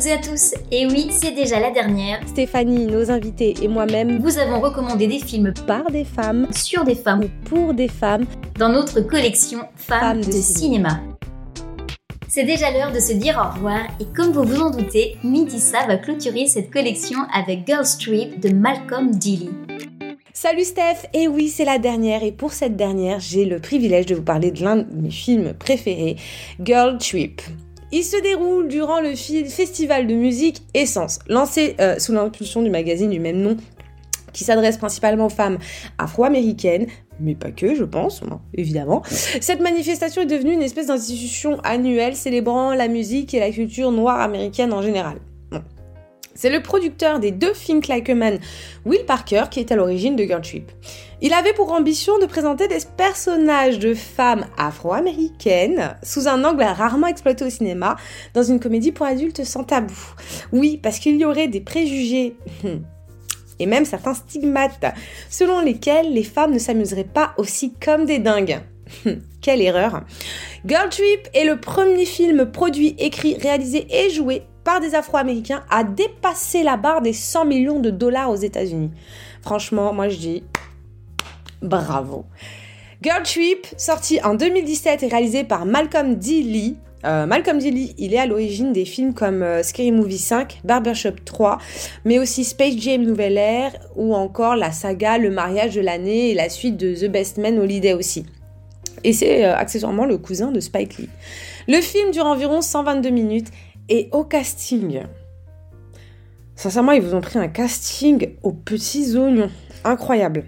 toutes et à tous. Et oui, c'est déjà la dernière. Stéphanie, nos invités et moi-même vous avons recommandé des films par des femmes, sur des femmes ou pour des femmes dans notre collection Femmes, de, cinéma. C'est déjà l'heure de se dire au revoir et comme vous vous en doutez, Midissa va clôturer cette collection avec Girl Trip de Malcolm Dilly. Salut Steph Et oui, c'est la dernière et pour cette dernière, j'ai le privilège de vous parler de l'un de mes films préférés, Girl Trip. Il se déroule durant le festival de musique Essence, lancé euh, sous l'impulsion du magazine du même nom qui s'adresse principalement aux femmes afro-américaines, mais pas que, je pense, évidemment. Cette manifestation est devenue une espèce d'institution annuelle célébrant la musique et la culture noire américaine en général. C'est le producteur des deux Think Like Will Parker, qui est à l'origine de Girl Trip. Il avait pour ambition de présenter des personnages de femmes afro-américaines sous un angle rarement exploité au cinéma, dans une comédie pour adultes sans tabou. Oui, parce qu'il y aurait des préjugés et même certains stigmates selon lesquels les femmes ne s'amuseraient pas aussi comme des dingues. Quelle erreur Girl Trip est le premier film produit, écrit, réalisé et joué par des Afro-Américains à dépasser la barre des 100 millions de dollars aux États-Unis. Franchement, moi je dis bravo. Girl Trip, sorti en 2017 et réalisé par Malcolm D. Lee. Euh, Malcolm D. Lee, il est à l'origine des films comme euh, Scary Movie 5, Barbershop 3, mais aussi Space Jam Nouvelle Ère ou encore la saga Le mariage de l'année et la suite de The Best Man Holiday aussi. Et c'est euh, accessoirement le cousin de Spike Lee. Le film dure environ 122 minutes et au casting, sincèrement, ils vous ont pris un casting aux petits oignons. Incroyable.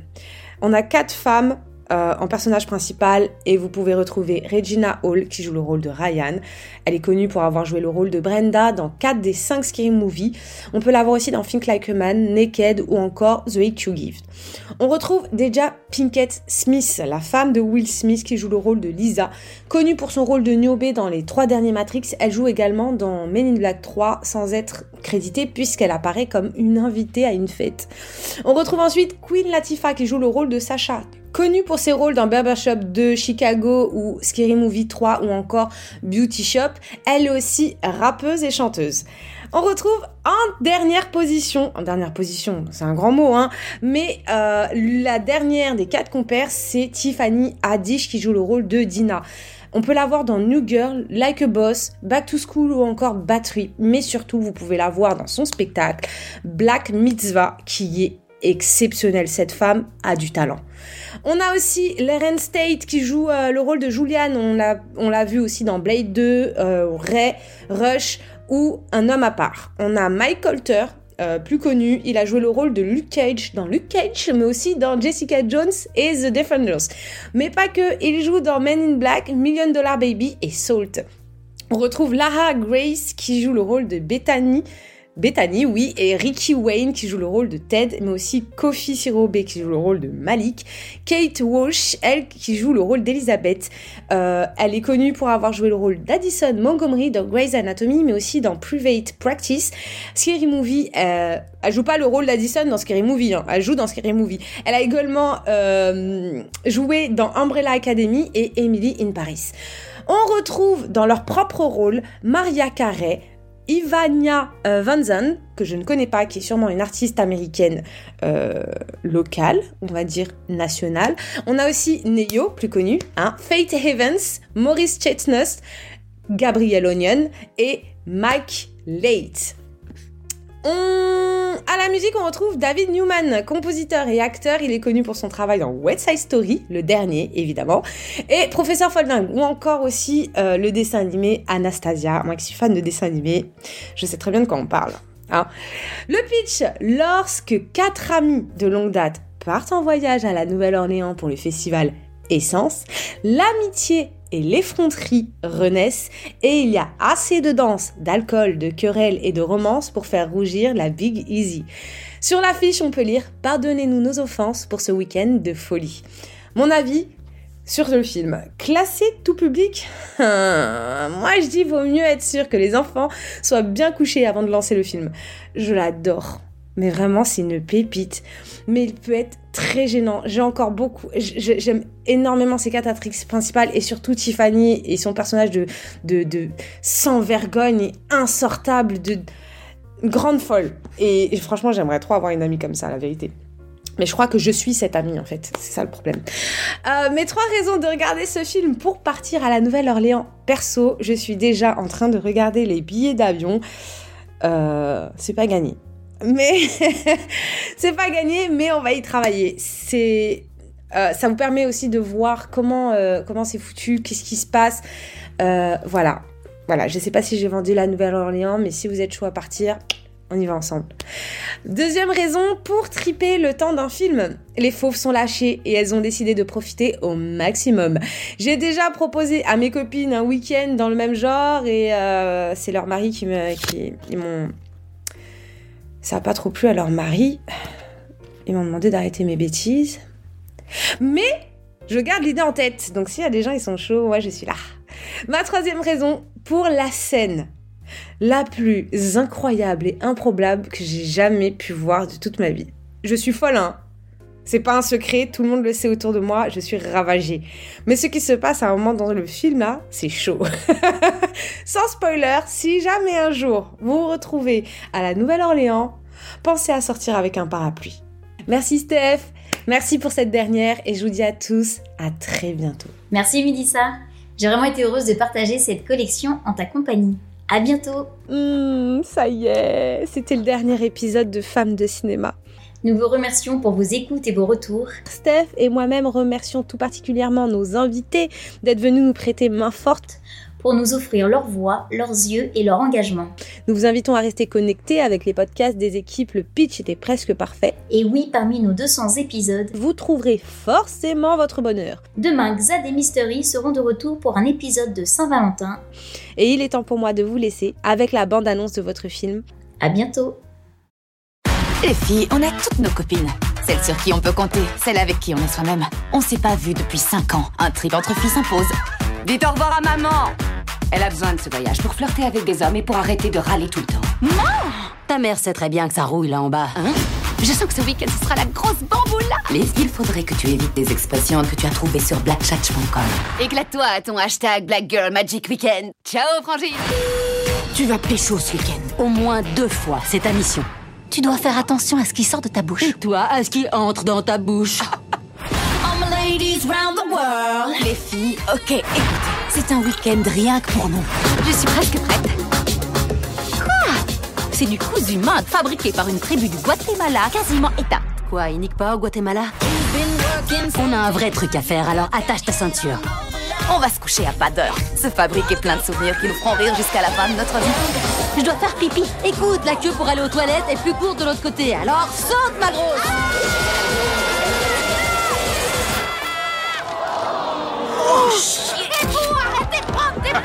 On a quatre femmes euh, en personnage principal et vous pouvez retrouver Regina Hall qui joue le rôle de Ryan. Elle est connue pour avoir joué le rôle de Brenda dans 4 des 5 Scary Movies. On peut la voir aussi dans Think Like a Man, Naked ou encore The Hate You Give. On retrouve déjà Pinkett Smith, la femme de Will Smith qui joue le rôle de Lisa. Connue pour son rôle de Niobe dans les trois derniers Matrix, elle joue également dans Men in Black 3 sans être créditée puisqu'elle apparaît comme une invitée à une fête. On retrouve ensuite Queen Latifah qui joue le rôle de Sacha Connue pour ses rôles dans Barbershop 2, Chicago ou Scary Movie 3 ou encore Beauty Shop, elle est aussi rappeuse et chanteuse. On retrouve en dernière position, en dernière position, c'est un grand mot, hein, mais euh, la dernière des quatre compères, c'est Tiffany Haddish qui joue le rôle de Dina. On peut la voir dans New Girl, Like a Boss, Back to School ou encore Battery, mais surtout vous pouvez la voir dans son spectacle Black Mitzvah qui est exceptionnel. Cette femme a du talent. On a aussi Leren State qui joue euh, le rôle de Julian. On l'a, on l'a vu aussi dans Blade 2, euh, Ray, Rush ou Un homme à part. On a Mike Colter, euh, plus connu. Il a joué le rôle de Luke Cage dans Luke Cage, mais aussi dans Jessica Jones et The Defenders. Mais pas que, il joue dans Men in Black, Million Dollar Baby et Salt. On retrouve Lara Grace qui joue le rôle de Bethany Bethany, oui, et Ricky Wayne qui joue le rôle de Ted, mais aussi Kofi Sirobe qui joue le rôle de Malik, Kate Walsh, elle qui joue le rôle d'Elizabeth. Euh, elle est connue pour avoir joué le rôle d'Addison Montgomery dans Grey's Anatomy, mais aussi dans Private Practice. Scary Movie, euh, elle joue pas le rôle d'Addison dans Scary Movie, hein, elle joue dans Scary Movie. Elle a également euh, joué dans Umbrella Academy et Emily in Paris. On retrouve dans leur propre rôle Maria Carey, Ivania euh, Van que je ne connais pas, qui est sûrement une artiste américaine euh, locale, on va dire nationale. On a aussi Neo, plus connu, hein, Faith Evans, Maurice Chetnust, Gabriel Onion et Mike Late. On... À la musique, on retrouve David Newman, compositeur et acteur. Il est connu pour son travail dans West Side Story, le dernier évidemment, et Professeur Folding, ou encore aussi euh, le dessin animé Anastasia. Moi qui suis fan de dessin animé, je sais très bien de quoi on parle. Hein. Le pitch, lorsque quatre amis de longue date partent en voyage à la Nouvelle-Orléans pour le festival Essence, l'amitié et l'effronterie renaissent et il y a assez de danse, d'alcool, de querelles et de romance pour faire rougir la Big Easy. Sur l'affiche, on peut lire Pardonnez-nous nos offenses pour ce week-end de folie. Mon avis sur le film, classé tout public Moi je dis vaut mieux être sûr que les enfants soient bien couchés avant de lancer le film. Je l'adore. mais vraiment, c'est une pépite. Mais il peut être gênant. J'ai encore beaucoup. J'aime énormément ces quatre actrices principales et surtout Tiffany et son personnage de sans vergogne et insortable, de grande folle. Et, franchement, j'aimerais trop avoir une amie comme ça, la vérité. Mais je crois que je suis cette amie en fait, c'est ça le problème. Euh, mes trois raisons de regarder ce film pour partir à la Nouvelle-Orléans. Perso, je suis déjà en train de regarder les billets d'avion. Euh, c'est pas gagné mais c'est pas gagné, mais on va y travailler. C'est euh, ça vous permet aussi de voir comment euh, comment c'est foutu, qu'est-ce qui se passe. Euh, voilà, voilà. Je sais pas si j'ai vendu la Nouvelle-Orléans, mais si vous êtes chaud à partir, on y va ensemble. Deuxième raison pour triper le temps d'un film. Les fauves sont lâchées et elles ont décidé de profiter au maximum. J'ai déjà proposé à mes copines un week-end dans le même genre et c'est leur mari qui m'ont ça n'a pas trop plu à leur mari. Ils m'ont demandé d'arrêter mes bêtises. Mais je garde l'idée en tête. Donc s'il y a des gens, ils sont chauds, moi je suis là. Ma troisième raison, pour la scène la plus incroyable et improbable que j'ai jamais pu voir de toute ma vie. Je suis folle, hein c'est pas un secret, tout le monde le sait autour de moi, je suis ravagée. Mais ce qui se passe à un moment dans le film là, c'est chaud. Sans spoiler, si jamais un jour vous vous retrouvez à la Nouvelle-Orléans, pensez à sortir avec un parapluie. Merci Steph, merci pour cette dernière et je vous dis à tous à très bientôt. Merci Midissa, j'ai vraiment été heureuse de partager cette collection en ta compagnie. À bientôt. Hmm, ça y est, c'était le dernier épisode de Femmes de cinéma. Nous vous remercions pour vos écoutes et vos retours. Steph et moi-même remercions tout particulièrement nos invités d'être venus nous prêter main forte pour nous offrir leur voix, leurs yeux et leur engagement. Nous vous invitons à rester connectés avec les podcasts des équipes. Le pitch était presque parfait. Et oui, parmi nos 200 épisodes, vous trouverez forcément votre bonheur. Demain, Xad et Mystery seront de retour pour un épisode de Saint-Valentin. Et il est temps pour moi de vous laisser avec la bande-annonce de votre film. À bientôt! Les filles, on a toutes nos copines. Celles sur qui on peut compter, celles avec qui on est soi-même. On s'est pas vu depuis 5 ans. Un trip entre filles s'impose. Dites au revoir à maman Elle a besoin de ce voyage pour flirter avec des hommes et pour arrêter de râler tout le temps. Non Ta mère sait très bien que ça rouille là en bas. Hein? Je sens que ce week-end, ce sera la grosse bamboula Mais il faudrait que tu évites des expressions que tu as trouvées sur blackchatch.com. Éclate-toi à ton hashtag Black Girl Magic Weekend. Ciao, Frangine Tu vas pécho ce week-end. Au moins deux fois, c'est ta mission. Tu dois faire attention à ce qui sort de ta bouche. Et toi, à ce qui entre dans ta bouche. Les filles, ok, écoutez, c'est un week-end rien que pour nous. Je suis presque prête. Quoi? C'est du cousu main fabriqué par une tribu du Guatemala, quasiment éteint. Quoi, il nique pas au Guatemala? On a un vrai truc à faire, alors attache ta ceinture. On va se coucher à pas d'heure, se fabriquer plein de souvenirs qui nous feront rire jusqu'à la fin de notre vie. Je dois faire pipi. Écoute, la queue pour aller aux toilettes est plus courte de l'autre côté, alors saute ma grosse Oh shit Et vous, arrêtez de prendre des Elle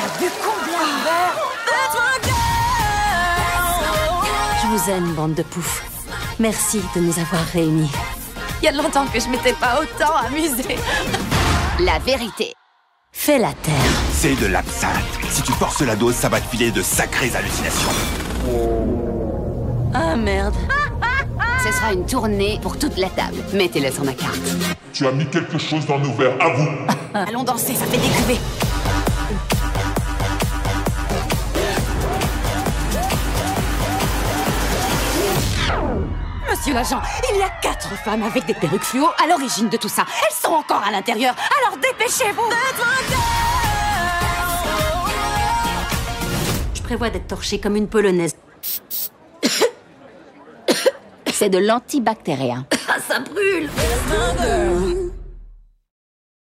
a bu combien de verres Je vous aime, bande de poufs. Merci de nous avoir réunis. Il y a longtemps que je m'étais pas autant amusée. La vérité. Fais la terre. C'est de l'absinthe. Si tu forces la dose, ça va te filer de sacrées hallucinations. Ah merde. Ce sera une tournée pour toute la table. Mettez-le sur ma carte. Tu as mis quelque chose dans nos verres, à vous. Allons danser, ça fait décuver. Monsieur l'agent, il y a quatre femmes avec des perruques fluo à l'origine de tout ça. Elles sont encore à l'intérieur, alors dépêchez-vous Je prévois d'être torchée comme une polonaise. C'est de l'antibactérien. Ah, ça brûle